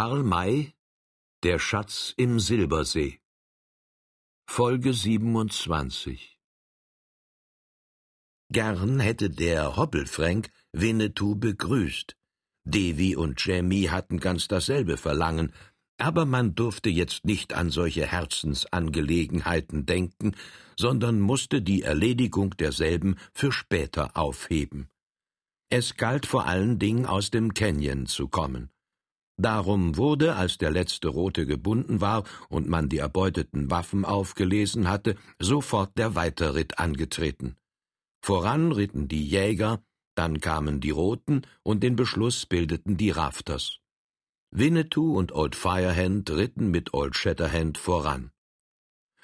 Karl May Der Schatz im Silbersee Folge 27 Gern hätte der Hoppelfränk Winnetou begrüßt. Davy und Jamie hatten ganz dasselbe Verlangen, aber man durfte jetzt nicht an solche Herzensangelegenheiten denken, sondern musste die Erledigung derselben für später aufheben. Es galt vor allen Dingen aus dem Canyon zu kommen. Darum wurde, als der letzte Rote gebunden war und man die erbeuteten Waffen aufgelesen hatte, sofort der Weiterritt angetreten. Voran ritten die Jäger, dann kamen die Roten und den Beschluss bildeten die Rafters. Winnetou und Old Firehand ritten mit Old Shatterhand voran.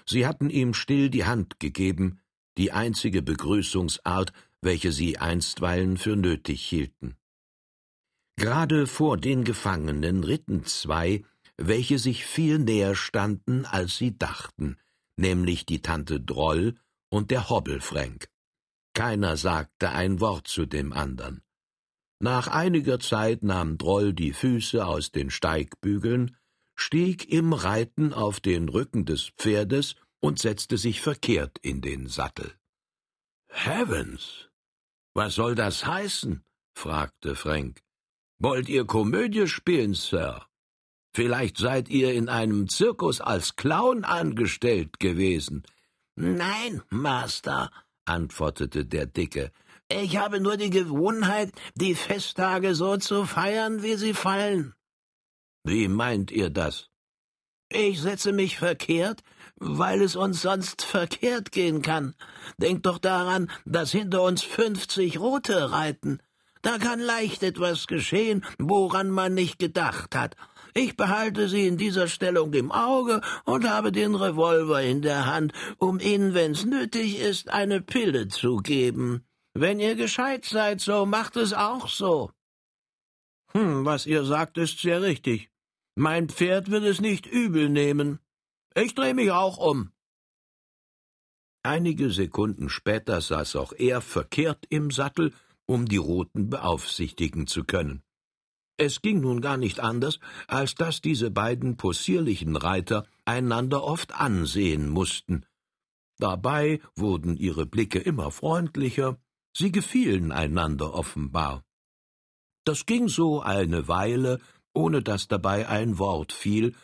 Sie hatten ihm still die Hand gegeben, die einzige Begrüßungsart, welche sie einstweilen für nötig hielten. Gerade vor den Gefangenen ritten zwei, welche sich viel näher standen, als sie dachten, nämlich die Tante Droll und der Hobbelfränk. Keiner sagte ein Wort zu dem andern. Nach einiger Zeit nahm Droll die Füße aus den Steigbügeln, stieg im Reiten auf den Rücken des Pferdes und setzte sich verkehrt in den Sattel. Heavens! Was soll das heißen? fragte Frank. Wollt ihr Komödie spielen, Sir? Vielleicht seid ihr in einem Zirkus als Clown angestellt gewesen. Nein, Master, antwortete der Dicke. Ich habe nur die Gewohnheit, die Festtage so zu feiern, wie sie fallen. Wie meint ihr das? Ich setze mich verkehrt, weil es uns sonst verkehrt gehen kann. Denkt doch daran, dass hinter uns fünfzig Rote reiten. Da kann leicht etwas geschehen, woran man nicht gedacht hat. Ich behalte Sie in dieser Stellung im Auge und habe den Revolver in der Hand, um Ihnen, wenn's nötig ist, eine Pille zu geben. Wenn ihr gescheit seid, so macht es auch so. Hm, was ihr sagt, ist sehr richtig. Mein Pferd wird es nicht übel nehmen. Ich dreh mich auch um. Einige Sekunden später saß auch er verkehrt im Sattel um die Roten beaufsichtigen zu können. Es ging nun gar nicht anders, als dass diese beiden possierlichen Reiter einander oft ansehen mussten. Dabei wurden ihre Blicke immer freundlicher, sie gefielen einander offenbar. Das ging so eine Weile, ohne dass dabei ein Wort fiel,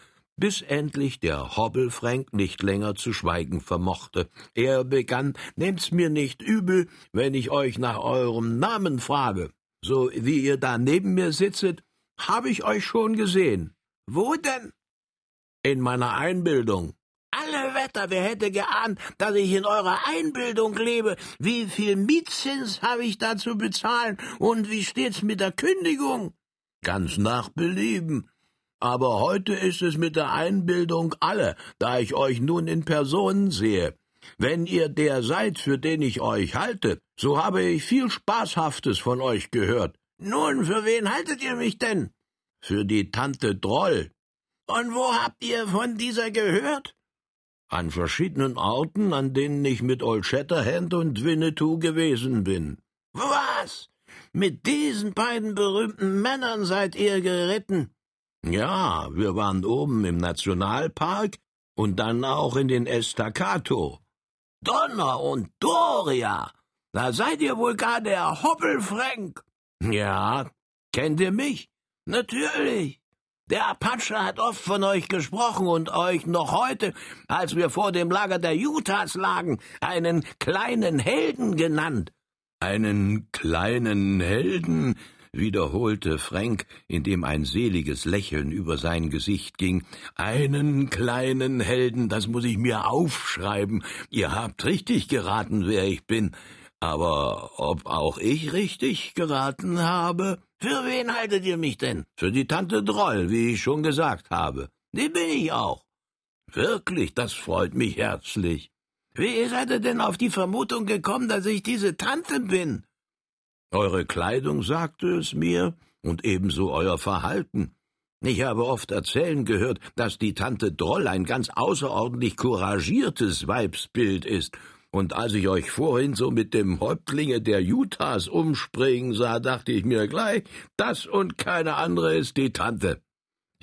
bis endlich der Hobbelfränk nicht länger zu schweigen vermochte. Er begann, Nehmt's mir nicht übel, wenn ich euch nach eurem Namen frage. So wie ihr da neben mir sitzet, habe ich euch schon gesehen. Wo denn? In meiner Einbildung. Alle Wetter, wer hätte geahnt, dass ich in eurer Einbildung lebe? Wie viel Mietzins habe ich da zu bezahlen? Und wie steht's mit der Kündigung? Ganz nach Belieben. Aber heute ist es mit der Einbildung alle, da ich euch nun in Person sehe. Wenn ihr der seid, für den ich euch halte, so habe ich viel Spaßhaftes von euch gehört. Nun, für wen haltet ihr mich denn? Für die Tante Droll. Und wo habt ihr von dieser gehört? An verschiedenen Orten, an denen ich mit Old Shatterhand und Winnetou gewesen bin. Was? Mit diesen beiden berühmten Männern seid ihr geritten? Ja, wir waren oben im Nationalpark und dann auch in den Estacato. Donner und Doria! Da seid ihr wohl gar der Hoppelfränk. Ja, kennt ihr mich? Natürlich. Der Apache hat oft von euch gesprochen und euch noch heute, als wir vor dem Lager der Utahs lagen, einen kleinen Helden genannt. Einen kleinen Helden? Wiederholte Frank, indem ein seliges Lächeln über sein Gesicht ging. Einen kleinen Helden, das muss ich mir aufschreiben. Ihr habt richtig geraten, wer ich bin. Aber ob auch ich richtig geraten habe? Für wen haltet ihr mich denn? Für die Tante Droll, wie ich schon gesagt habe. Die bin ich auch. Wirklich, das freut mich herzlich. Wie seid ihr denn auf die Vermutung gekommen, dass ich diese Tante bin? Eure Kleidung sagte es mir, und ebenso euer Verhalten. Ich habe oft erzählen gehört, dass die Tante Droll ein ganz außerordentlich couragiertes Weibsbild ist, und als ich euch vorhin so mit dem Häuptlinge der Utahs umspringen sah, dachte ich mir gleich, das und keine andere ist die Tante.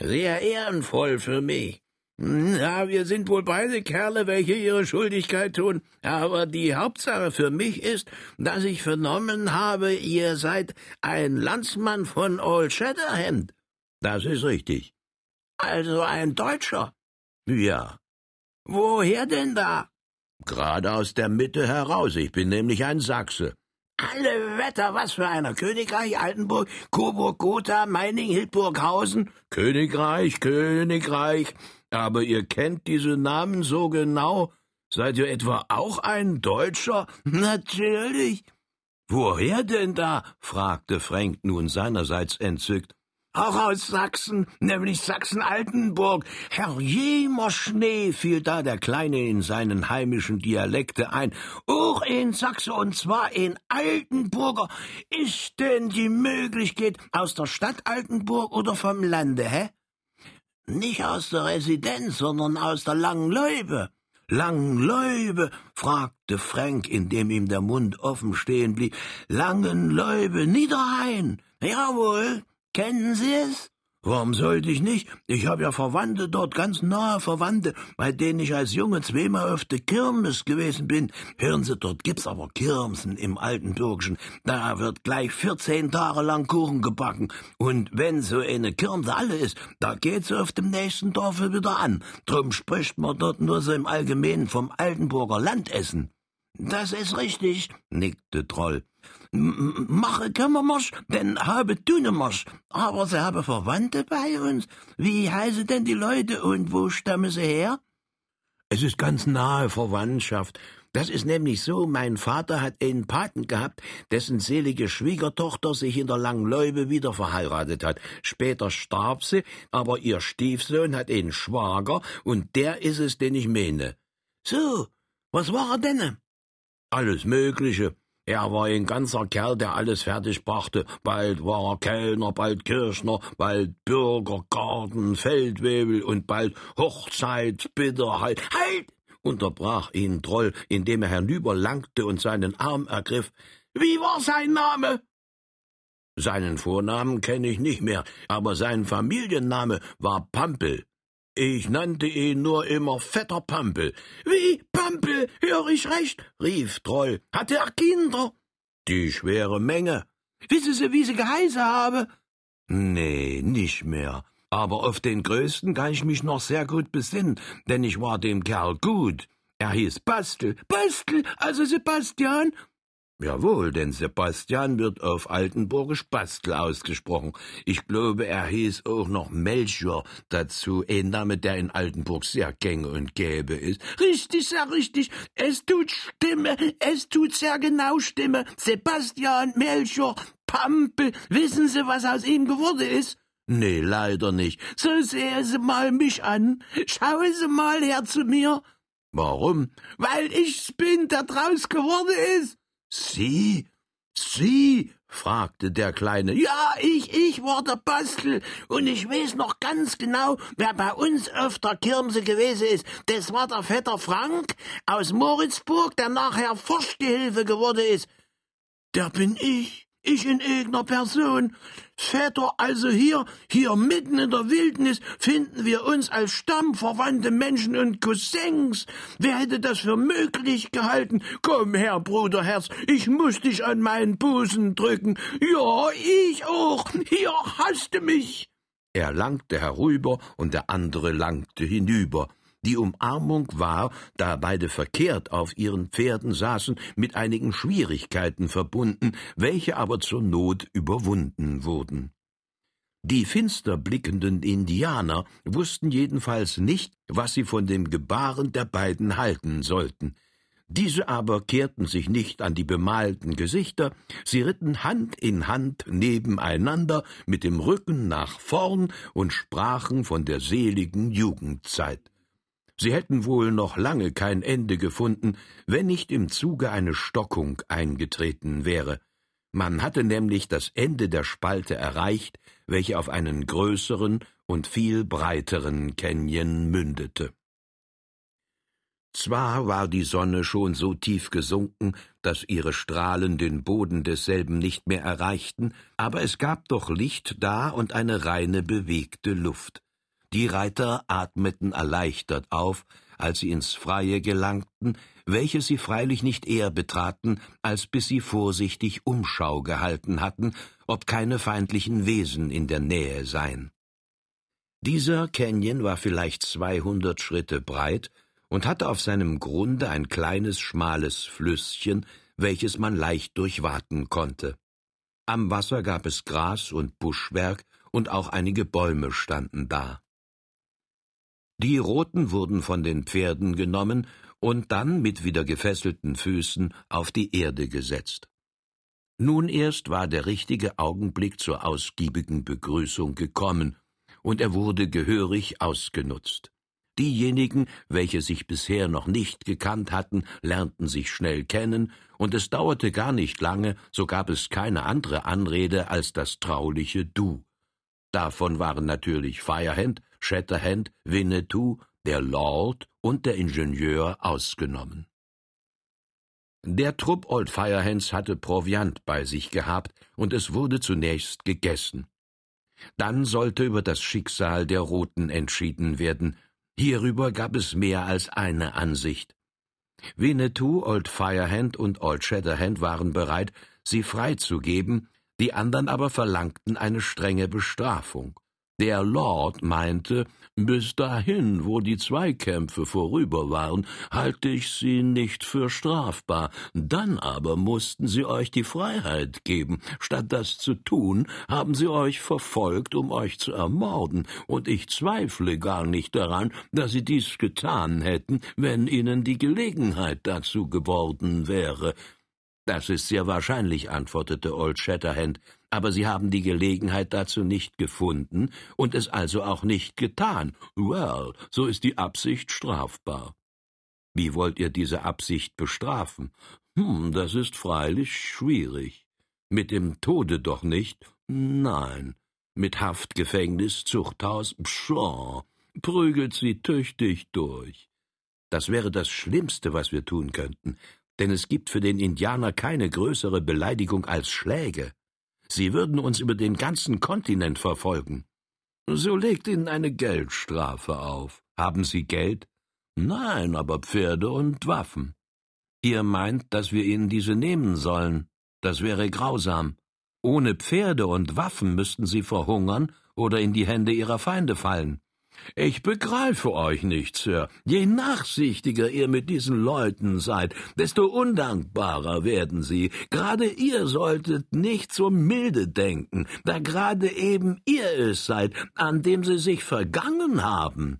Sehr ehrenvoll für mich. Ja, wir sind wohl beide Kerle, welche ihre Schuldigkeit tun, aber die Hauptsache für mich ist, dass ich vernommen habe, ihr seid ein Landsmann von Old Shatterhand. Das ist richtig. Also ein Deutscher. Ja. Woher denn da? Gerade aus der Mitte heraus. Ich bin nämlich ein Sachse. Alle Wetter, was für einer. Königreich, Altenburg, Coburg, Gotha, Meining, Hildburghausen. Königreich, Königreich. Aber ihr kennt diese Namen so genau. Seid ihr etwa auch ein Deutscher? Natürlich. Woher denn da? fragte Frank nun seinerseits entzückt. Auch aus Sachsen, nämlich Sachsen-Altenburg. Herr jemer Schnee, fiel da der Kleine in seinen heimischen Dialekte ein. Auch in Sachse, und zwar in Altenburger. Ist denn die Möglichkeit aus der Stadt Altenburg oder vom Lande, hä? Nicht aus der Residenz, sondern aus der Langen Leube. Langenleube? fragte Frank, indem ihm der Mund offen stehen blieb. Langenleube, Niederrhein. Jawohl, Kennen Sie es? Warum sollte ich nicht? Ich habe ja Verwandte dort, ganz nahe Verwandte, bei denen ich als Junge zweimal auf der Kirmes gewesen bin. Hören Sie, dort gibt's aber Kirmsen im alten Türkischen. Da wird gleich vierzehn Tage lang Kuchen gebacken. Und wenn so eine Kirmse alle ist, da geht sie auf dem nächsten Dorfe wieder an. Drum spricht man dort nur so im Allgemeinen vom Altenburger Landessen. Das ist richtig, nickte Troll. Mache Kümmermarsch, denn habe Tunemarsch. Aber sie haben Verwandte bei uns. Wie heißen denn die Leute und wo stammen sie her? Es ist ganz nahe Verwandtschaft. Das ist nämlich so, mein Vater hat einen Paten gehabt, dessen selige Schwiegertochter sich in der Langläube wieder verheiratet hat. Später starb sie, aber ihr Stiefsohn hat einen Schwager, und der ist es, den ich meine. So, was war er denn? Alles Mögliche. Er war ein ganzer Kerl, der alles fertig brachte. Bald war er Kellner, bald Kirchner, bald Bürger, Garten, Feldwebel und bald Hochzeitsbitterheit. Halt! unterbrach ihn Troll, indem er herüberlangte und seinen Arm ergriff. Wie war sein Name? Seinen Vornamen kenne ich nicht mehr, aber sein Familienname war Pampel. Ich nannte ihn nur immer fetter Pampel. Wie, Pampel, höre ich recht? rief Troll. Hatte er Kinder? Die schwere Menge. Wissen Sie, wie sie geheißen habe? Nee, nicht mehr. Aber auf den größten kann ich mich noch sehr gut besinnen, denn ich war dem Kerl gut. Er hieß Bastel. Bastel, also Sebastian? Jawohl, denn Sebastian wird auf Altenburgisch Bastel ausgesprochen. Ich glaube, er hieß auch noch Melchior dazu, ein Name, der in Altenburg sehr gänge und gäbe ist. Richtig, sehr richtig. Es tut Stimme, es tut sehr genau Stimme. Sebastian, Melchior, Pampel, wissen Sie, was aus ihm geworden ist? Nee, leider nicht. So sehen Sie mal mich an. Schauen Sie mal her zu mir. Warum? Weil ich's bin, der draus geworden ist. Sie? Sie? fragte der Kleine. Ja, ich, ich war der Bastel, und ich weiß noch ganz genau, wer bei uns auf der Kirmse gewesen ist. Das war der Vetter Frank aus Moritzburg, der nachher Forschgehilfe geworden ist. Der bin ich ich in irgendeiner Person. Väter, also hier, hier mitten in der Wildnis finden wir uns als stammverwandte Menschen und Cousins. Wer hätte das für möglich gehalten? Komm her, Bruderherz, ich muss dich an meinen Busen drücken. Ja, ich auch. Hier hast du mich. Er langte herüber und der andere langte hinüber. Die Umarmung war, da beide verkehrt auf ihren Pferden saßen, mit einigen Schwierigkeiten verbunden, welche aber zur Not überwunden wurden. Die finster blickenden Indianer wussten jedenfalls nicht, was sie von dem Gebaren der beiden halten sollten. Diese aber kehrten sich nicht an die bemalten Gesichter, sie ritten Hand in Hand nebeneinander mit dem Rücken nach vorn und sprachen von der seligen Jugendzeit. Sie hätten wohl noch lange kein Ende gefunden, wenn nicht im Zuge eine Stockung eingetreten wäre. Man hatte nämlich das Ende der Spalte erreicht, welche auf einen größeren und viel breiteren Canyon mündete. Zwar war die Sonne schon so tief gesunken, dass ihre Strahlen den Boden desselben nicht mehr erreichten, aber es gab doch Licht da und eine reine bewegte Luft. Die Reiter atmeten erleichtert auf, als sie ins Freie gelangten, welches sie freilich nicht eher betraten, als bis sie vorsichtig Umschau gehalten hatten, ob keine feindlichen Wesen in der Nähe seien. Dieser Canyon war vielleicht zweihundert Schritte breit und hatte auf seinem Grunde ein kleines schmales Flüsschen, welches man leicht durchwaten konnte. Am Wasser gab es Gras und Buschwerk, und auch einige Bäume standen da. Die Roten wurden von den Pferden genommen und dann mit wieder gefesselten Füßen auf die Erde gesetzt. Nun erst war der richtige Augenblick zur ausgiebigen Begrüßung gekommen, und er wurde gehörig ausgenutzt. Diejenigen, welche sich bisher noch nicht gekannt hatten, lernten sich schnell kennen, und es dauerte gar nicht lange, so gab es keine andere Anrede als das trauliche Du. Davon waren natürlich Firehand, Shatterhand, Winnetou, der Lord und der Ingenieur ausgenommen. Der Trupp Old Firehands hatte Proviant bei sich gehabt, und es wurde zunächst gegessen. Dann sollte über das Schicksal der Roten entschieden werden. Hierüber gab es mehr als eine Ansicht. Winnetou, Old Firehand und Old Shatterhand waren bereit, sie freizugeben, die anderen aber verlangten eine strenge Bestrafung. Der Lord meinte, bis dahin, wo die Zweikämpfe vorüber waren, halte ich sie nicht für strafbar, dann aber mussten sie euch die Freiheit geben. Statt das zu tun, haben sie euch verfolgt, um euch zu ermorden, und ich zweifle gar nicht daran, dass sie dies getan hätten, wenn ihnen die Gelegenheit dazu geworden wäre. Das ist sehr wahrscheinlich, antwortete Old Shatterhand, aber Sie haben die Gelegenheit dazu nicht gefunden und es also auch nicht getan. Well, so ist die Absicht strafbar. Wie wollt ihr diese Absicht bestrafen? Hm, das ist freilich schwierig. Mit dem Tode doch nicht? Nein. Mit Haftgefängnis, Zuchthaus, pshaw, prügelt sie tüchtig durch. Das wäre das Schlimmste, was wir tun könnten, denn es gibt für den Indianer keine größere Beleidigung als Schläge. Sie würden uns über den ganzen Kontinent verfolgen. So legt Ihnen eine Geldstrafe auf. Haben Sie Geld? Nein, aber Pferde und Waffen. Ihr meint, dass wir Ihnen diese nehmen sollen. Das wäre grausam. Ohne Pferde und Waffen müssten Sie verhungern oder in die Hände Ihrer Feinde fallen. Ich begreife euch nicht, Sir. Je nachsichtiger ihr mit diesen Leuten seid, desto undankbarer werden sie. Gerade ihr solltet nicht so milde denken, da gerade eben ihr es seid, an dem sie sich vergangen haben.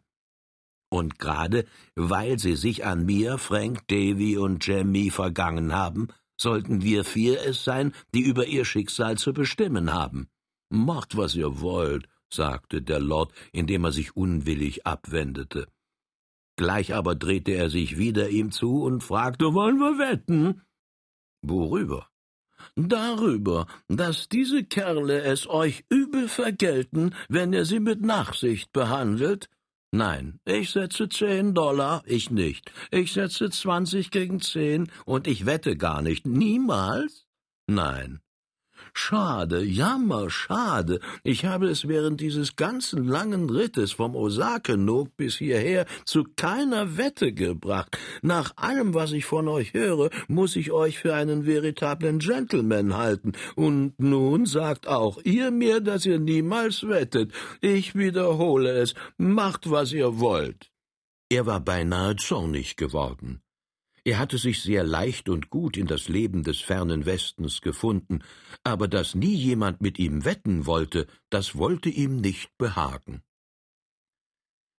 Und gerade weil sie sich an mir, Frank, Davy und Jemmy vergangen haben, sollten wir vier es sein, die über ihr Schicksal zu bestimmen haben. Macht, was ihr wollt, sagte der Lord, indem er sich unwillig abwendete. Gleich aber drehte er sich wieder ihm zu und fragte, wollen wir wetten? Worüber? Darüber, dass diese Kerle es euch übel vergelten, wenn ihr sie mit Nachsicht behandelt? Nein, ich setze zehn Dollar, ich nicht. Ich setze zwanzig gegen zehn und ich wette gar nicht. Niemals? Nein. Schade, jammer, schade. Ich habe es während dieses ganzen langen Rittes vom Osake-Nok bis hierher zu keiner Wette gebracht. Nach allem, was ich von euch höre, muss ich euch für einen veritablen Gentleman halten. Und nun sagt auch ihr mir, dass ihr niemals wettet. Ich wiederhole es. Macht, was ihr wollt. Er war beinahe zornig geworden. Er hatte sich sehr leicht und gut in das Leben des fernen Westens gefunden, aber dass nie jemand mit ihm wetten wollte, das wollte ihm nicht behagen.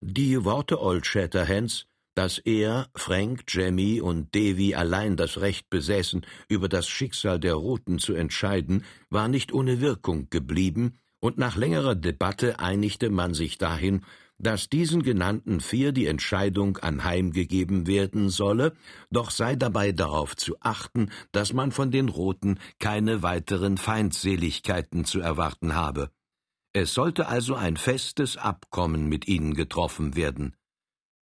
Die Worte Old Shatterhands, dass er, Frank, Jemmy und Davy allein das Recht besäßen, über das Schicksal der Roten zu entscheiden, war nicht ohne Wirkung geblieben, und nach längerer Debatte einigte man sich dahin, dass diesen genannten vier die Entscheidung anheimgegeben werden solle, doch sei dabei darauf zu achten, dass man von den Roten keine weiteren Feindseligkeiten zu erwarten habe. Es sollte also ein festes Abkommen mit ihnen getroffen werden.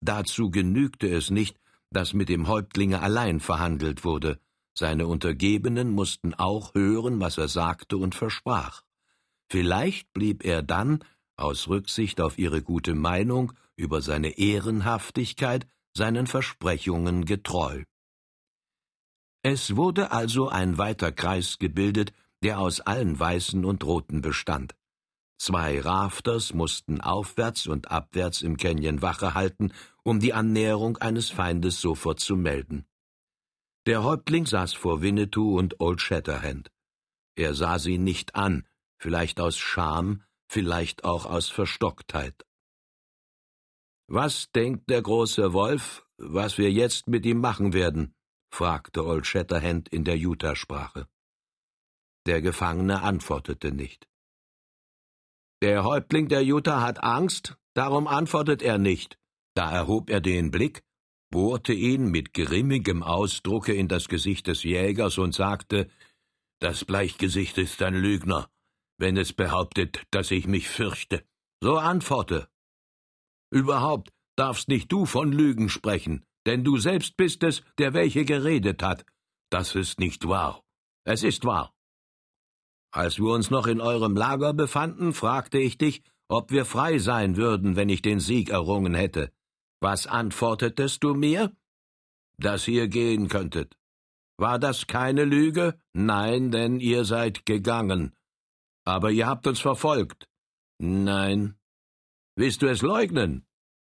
Dazu genügte es nicht, dass mit dem Häuptlinge allein verhandelt wurde, seine Untergebenen mussten auch hören, was er sagte und versprach. Vielleicht blieb er dann aus Rücksicht auf ihre gute Meinung über seine Ehrenhaftigkeit, seinen Versprechungen getreu. Es wurde also ein weiter Kreis gebildet, der aus allen Weißen und Roten bestand. Zwei Rafters mussten aufwärts und abwärts im Canyon Wache halten, um die Annäherung eines Feindes sofort zu melden. Der Häuptling saß vor Winnetou und Old Shatterhand. Er sah sie nicht an, vielleicht aus Scham, vielleicht auch aus Verstocktheit. Was denkt der große Wolf, was wir jetzt mit ihm machen werden? fragte Old Shatterhand in der Utah-Sprache. Der Gefangene antwortete nicht. Der Häuptling der Utah hat Angst, darum antwortet er nicht. Da erhob er den Blick, bohrte ihn mit grimmigem Ausdrucke in das Gesicht des Jägers und sagte Das Bleichgesicht ist ein Lügner, wenn es behauptet, dass ich mich fürchte. So antworte. Überhaupt darfst nicht du von Lügen sprechen, denn du selbst bist es, der welche geredet hat. Das ist nicht wahr. Es ist wahr. Als wir uns noch in eurem Lager befanden, fragte ich dich, ob wir frei sein würden, wenn ich den Sieg errungen hätte. Was antwortetest du mir? Dass ihr gehen könntet. War das keine Lüge? Nein, denn ihr seid gegangen. Aber ihr habt uns verfolgt. Nein. Willst du es leugnen?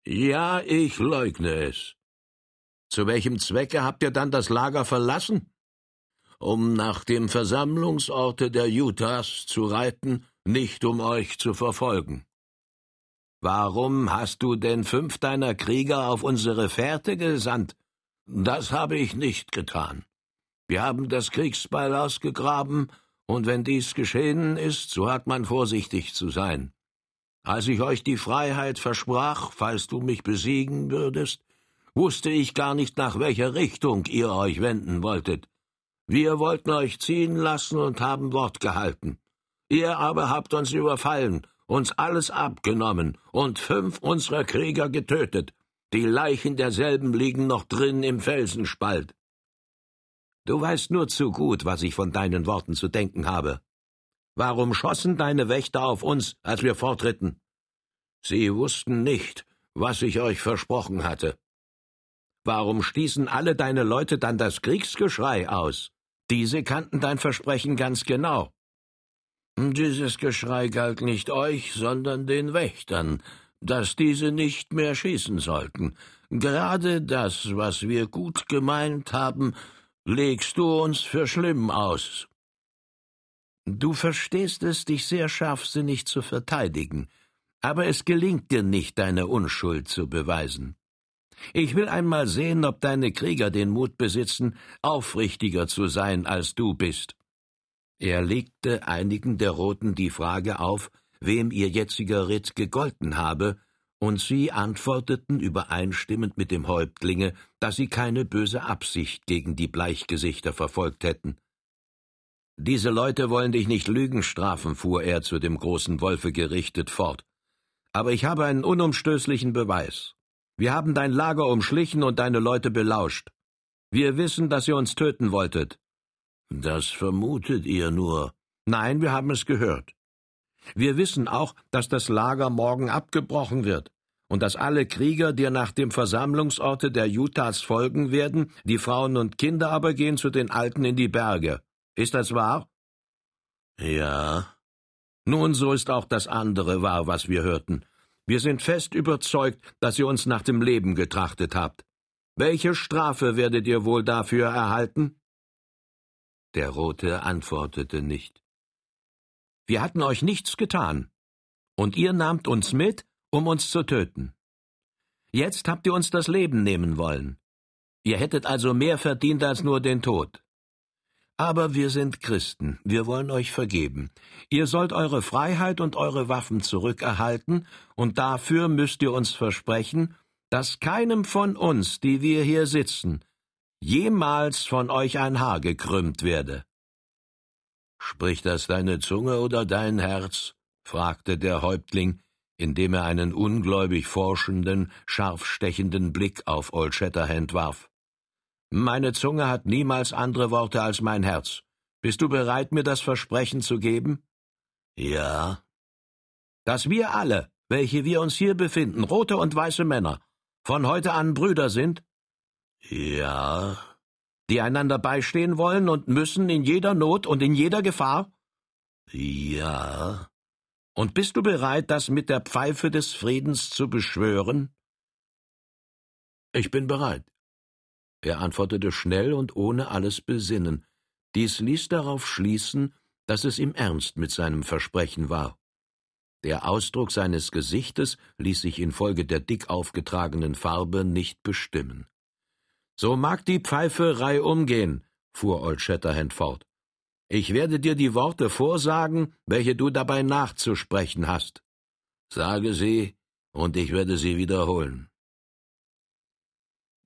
Ja, ich leugne es. Zu welchem Zwecke habt ihr dann das Lager verlassen? Um nach dem Versammlungsorte der Utahs zu reiten, nicht um euch zu verfolgen. Warum hast du denn fünf deiner Krieger auf unsere Fährte gesandt? Das habe ich nicht getan. Wir haben das Kriegsbeil ausgegraben, und wenn dies geschehen ist, so hat man vorsichtig zu sein. Als ich euch die Freiheit versprach, falls du mich besiegen würdest, wusste ich gar nicht, nach welcher Richtung ihr euch wenden wolltet. Wir wollten euch ziehen lassen und haben Wort gehalten. Ihr aber habt uns überfallen, uns alles abgenommen und fünf unserer Krieger getötet. Die Leichen derselben liegen noch drin im Felsenspalt. Du weißt nur zu gut, was ich von deinen Worten zu denken habe. Warum schossen deine Wächter auf uns, als wir fortritten? Sie wussten nicht, was ich euch versprochen hatte. Warum stießen alle deine Leute dann das Kriegsgeschrei aus? Diese kannten dein Versprechen ganz genau. Dieses Geschrei galt nicht euch, sondern den Wächtern, dass diese nicht mehr schießen sollten. Gerade das, was wir gut gemeint haben, legst du uns für schlimm aus. Du verstehst es, dich sehr scharfsinnig zu verteidigen, aber es gelingt dir nicht, deine Unschuld zu beweisen. Ich will einmal sehen, ob deine Krieger den Mut besitzen, aufrichtiger zu sein, als du bist. Er legte einigen der Roten die Frage auf, wem ihr jetziger Ritt gegolten habe, und sie antworteten übereinstimmend mit dem Häuptlinge, dass sie keine böse Absicht gegen die Bleichgesichter verfolgt hätten. Diese Leute wollen dich nicht Lügen strafen, fuhr er zu dem großen Wolfe gerichtet fort. Aber ich habe einen unumstößlichen Beweis. Wir haben dein Lager umschlichen und deine Leute belauscht. Wir wissen, dass ihr uns töten wolltet. Das vermutet ihr nur. Nein, wir haben es gehört. Wir wissen auch, dass das Lager morgen abgebrochen wird und dass alle Krieger dir nach dem Versammlungsorte der Utahs folgen werden, die Frauen und Kinder aber gehen zu den Alten in die Berge. Ist das wahr? Ja. Nun, so ist auch das andere wahr, was wir hörten. Wir sind fest überzeugt, dass ihr uns nach dem Leben getrachtet habt. Welche Strafe werdet ihr wohl dafür erhalten? Der Rote antwortete nicht. Wir hatten euch nichts getan, und ihr nahmt uns mit, um uns zu töten. Jetzt habt ihr uns das Leben nehmen wollen. Ihr hättet also mehr verdient als nur den Tod. Aber wir sind Christen, wir wollen euch vergeben. Ihr sollt eure Freiheit und eure Waffen zurückerhalten, und dafür müsst ihr uns versprechen, dass keinem von uns, die wir hier sitzen, jemals von euch ein Haar gekrümmt werde. Spricht das deine Zunge oder dein Herz? fragte der Häuptling, indem er einen ungläubig forschenden, scharfstechenden Blick auf Old Shatterhand warf. Meine Zunge hat niemals andere Worte als mein Herz. Bist du bereit, mir das Versprechen zu geben? Ja. dass wir alle, welche wir uns hier befinden, rote und weiße Männer, von heute an Brüder sind? Ja. Die einander beistehen wollen und müssen in jeder Not und in jeder Gefahr? Ja. Und bist du bereit, das mit der Pfeife des Friedens zu beschwören? Ich bin bereit. Er antwortete schnell und ohne alles Besinnen. Dies ließ darauf schließen, dass es ihm ernst mit seinem Versprechen war. Der Ausdruck seines Gesichtes ließ sich infolge der dick aufgetragenen Farbe nicht bestimmen. So mag die Pfeife reihum gehen, fuhr Old Shatterhand fort. Ich werde dir die Worte vorsagen, welche du dabei nachzusprechen hast. Sage sie, und ich werde sie wiederholen.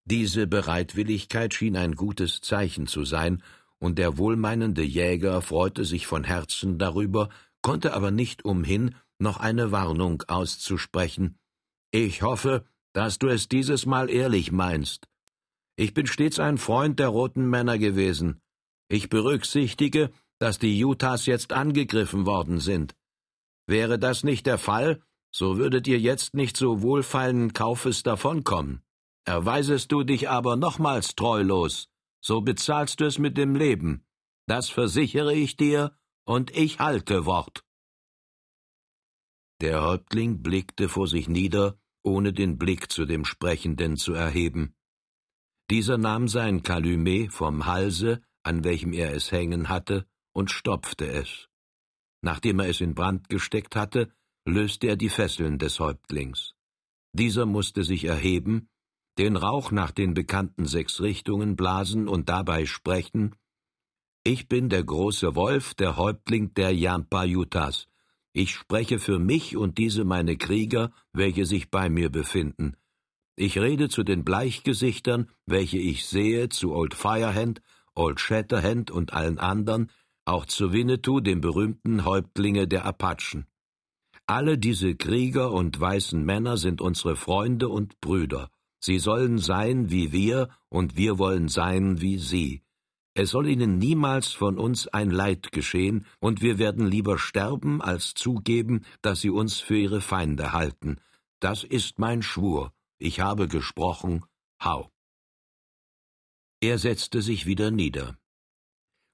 Diese Bereitwilligkeit schien ein gutes Zeichen zu sein, und der wohlmeinende Jäger freute sich von Herzen darüber, konnte aber nicht umhin, noch eine Warnung auszusprechen. Ich hoffe, dass du es dieses Mal ehrlich meinst. Ich bin stets ein Freund der roten Männer gewesen. Ich berücksichtige, dass die Utahs jetzt angegriffen worden sind. Wäre das nicht der Fall, so würdet ihr jetzt nicht so wohlfeilen Kaufes davonkommen. Erweisest du dich aber nochmals treulos, so bezahlst du es mit dem Leben. Das versichere ich dir, und ich halte Wort. Der Häuptling blickte vor sich nieder, ohne den Blick zu dem Sprechenden zu erheben. Dieser nahm sein Kalümet vom Halse, an welchem er es hängen hatte, und stopfte es. Nachdem er es in Brand gesteckt hatte, löste er die Fesseln des Häuptlings. Dieser musste sich erheben, den Rauch nach den bekannten sechs Richtungen blasen und dabei sprechen Ich bin der große Wolf, der Häuptling der Yampa Utahs. Ich spreche für mich und diese meine Krieger, welche sich bei mir befinden. Ich rede zu den Bleichgesichtern, welche ich sehe, zu Old Firehand, Old Shatterhand und allen anderen, auch zu Winnetou, dem berühmten Häuptlinge der Apachen. Alle diese Krieger und weißen Männer sind unsere Freunde und Brüder. Sie sollen sein wie wir, und wir wollen sein wie sie. Es soll ihnen niemals von uns ein Leid geschehen, und wir werden lieber sterben, als zugeben, dass sie uns für ihre Feinde halten. Das ist mein Schwur. Ich habe gesprochen, hau. Er setzte sich wieder nieder.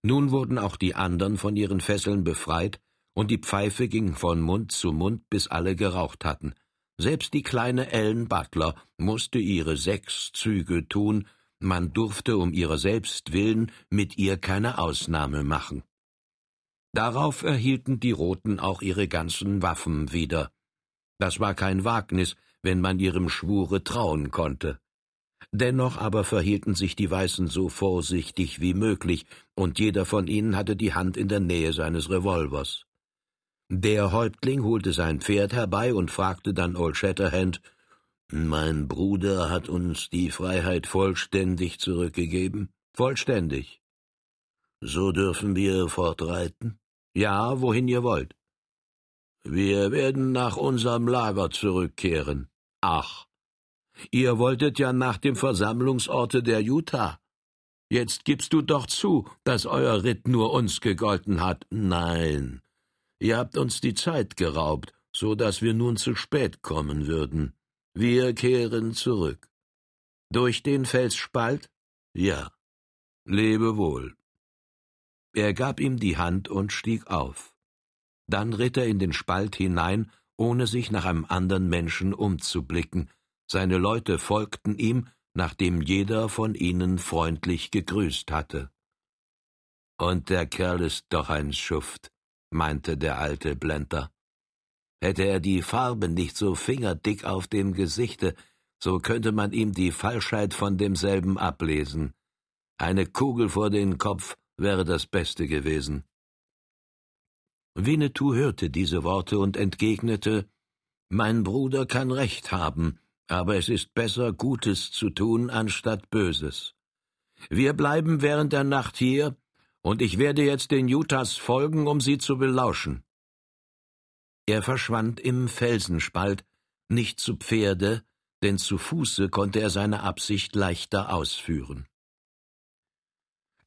Nun wurden auch die andern von ihren Fesseln befreit, und die Pfeife ging von Mund zu Mund, bis alle geraucht hatten. Selbst die kleine Ellen Butler musste ihre sechs Züge tun, man durfte um ihrer selbst willen mit ihr keine Ausnahme machen. Darauf erhielten die Roten auch ihre ganzen Waffen wieder. Das war kein Wagnis, wenn man ihrem Schwure trauen konnte. Dennoch aber verhielten sich die Weißen so vorsichtig wie möglich, und jeder von ihnen hatte die Hand in der Nähe seines Revolvers. Der Häuptling holte sein Pferd herbei und fragte dann Old Shatterhand Mein Bruder hat uns die Freiheit vollständig zurückgegeben? Vollständig. So dürfen wir fortreiten? Ja, wohin ihr wollt. Wir werden nach unserem Lager zurückkehren. Ach, ihr wolltet ja nach dem Versammlungsorte der Utah. Jetzt gibst du doch zu, dass euer Ritt nur uns gegolten hat. Nein, ihr habt uns die Zeit geraubt, so dass wir nun zu spät kommen würden. Wir kehren zurück. Durch den Felsspalt? Ja. Lebe wohl. Er gab ihm die Hand und stieg auf. Dann ritt er in den Spalt hinein, ohne sich nach einem anderen Menschen umzublicken. Seine Leute folgten ihm, nachdem jeder von ihnen freundlich gegrüßt hatte. Und der Kerl ist doch ein Schuft, meinte der alte Blender. Hätte er die Farbe nicht so fingerdick auf dem Gesichte, so könnte man ihm die Falschheit von demselben ablesen. Eine Kugel vor den Kopf wäre das Beste gewesen. Winnetou hörte diese Worte und entgegnete Mein Bruder kann recht haben, aber es ist besser, Gutes zu tun, anstatt Böses. Wir bleiben während der Nacht hier, und ich werde jetzt den Utahs folgen, um sie zu belauschen. Er verschwand im Felsenspalt, nicht zu Pferde, denn zu Fuße konnte er seine Absicht leichter ausführen.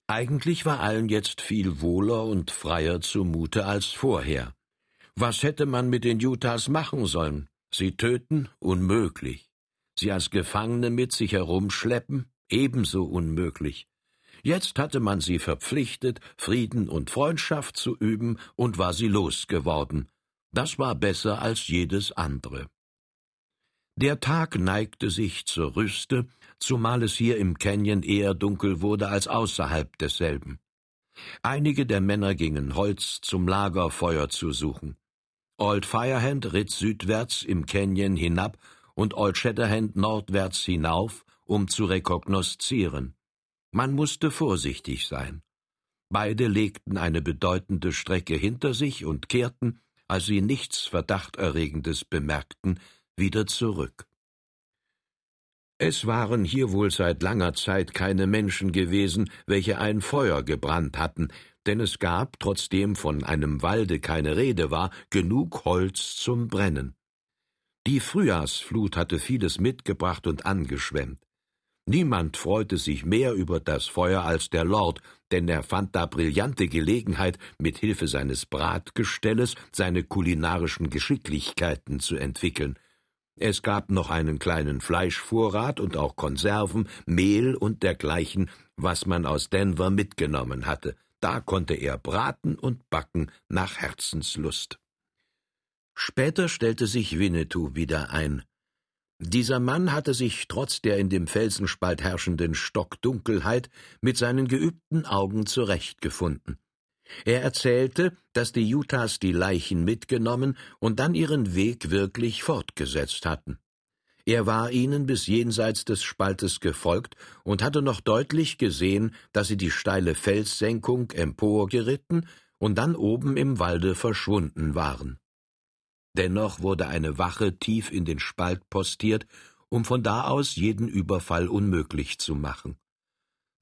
Eigentlich war allen jetzt viel wohler und freier zumute als vorher. Was hätte man mit den Utahs machen sollen? Sie töten? Unmöglich. Sie als Gefangene mit sich herumschleppen? Ebenso unmöglich. Jetzt hatte man sie verpflichtet, Frieden und Freundschaft zu üben, und war sie losgeworden. Das war besser als jedes andere. Der Tag neigte sich zur Rüste, zumal es hier im Canyon eher dunkel wurde als außerhalb desselben. Einige der Männer gingen Holz zum Lagerfeuer zu suchen. Old Firehand ritt südwärts im Canyon hinab und Old Shatterhand nordwärts hinauf, um zu rekognoszieren. Man musste vorsichtig sein. Beide legten eine bedeutende Strecke hinter sich und kehrten, als sie nichts Verdachterregendes bemerkten, wieder zurück. Es waren hier wohl seit langer Zeit keine Menschen gewesen, welche ein Feuer gebrannt hatten, denn es gab, trotzdem von einem Walde keine Rede war, genug Holz zum Brennen. Die Frühjahrsflut hatte vieles mitgebracht und angeschwemmt. Niemand freute sich mehr über das Feuer als der Lord, denn er fand da brillante Gelegenheit, mit Hilfe seines Bratgestelles seine kulinarischen Geschicklichkeiten zu entwickeln. Es gab noch einen kleinen Fleischvorrat und auch Konserven, Mehl und dergleichen, was man aus Denver mitgenommen hatte. Da konnte er braten und backen nach Herzenslust. Später stellte sich Winnetou wieder ein. Dieser Mann hatte sich trotz der in dem Felsenspalt herrschenden Stockdunkelheit mit seinen geübten Augen zurechtgefunden. Er erzählte, dass die Utahs die Leichen mitgenommen und dann ihren Weg wirklich fortgesetzt hatten. Er war ihnen bis jenseits des Spaltes gefolgt und hatte noch deutlich gesehen, dass sie die steile Felssenkung emporgeritten und dann oben im Walde verschwunden waren. Dennoch wurde eine Wache tief in den Spalt postiert, um von da aus jeden Überfall unmöglich zu machen.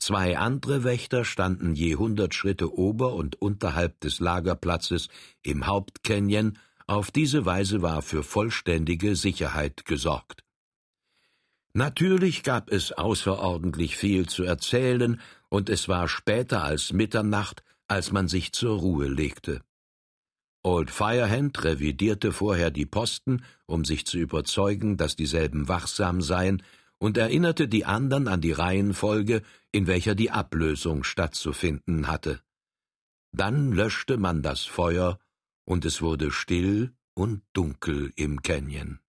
Zwei andere Wächter standen je hundert Schritte ober und unterhalb des Lagerplatzes im Hauptcanyon, auf diese Weise war für vollständige Sicherheit gesorgt. Natürlich gab es außerordentlich viel zu erzählen, und es war später als Mitternacht, als man sich zur Ruhe legte. Old Firehand revidierte vorher die Posten, um sich zu überzeugen, dass dieselben wachsam seien, und erinnerte die anderen an die Reihenfolge, in welcher die Ablösung stattzufinden hatte. Dann löschte man das Feuer, und es wurde still und dunkel im Canyon.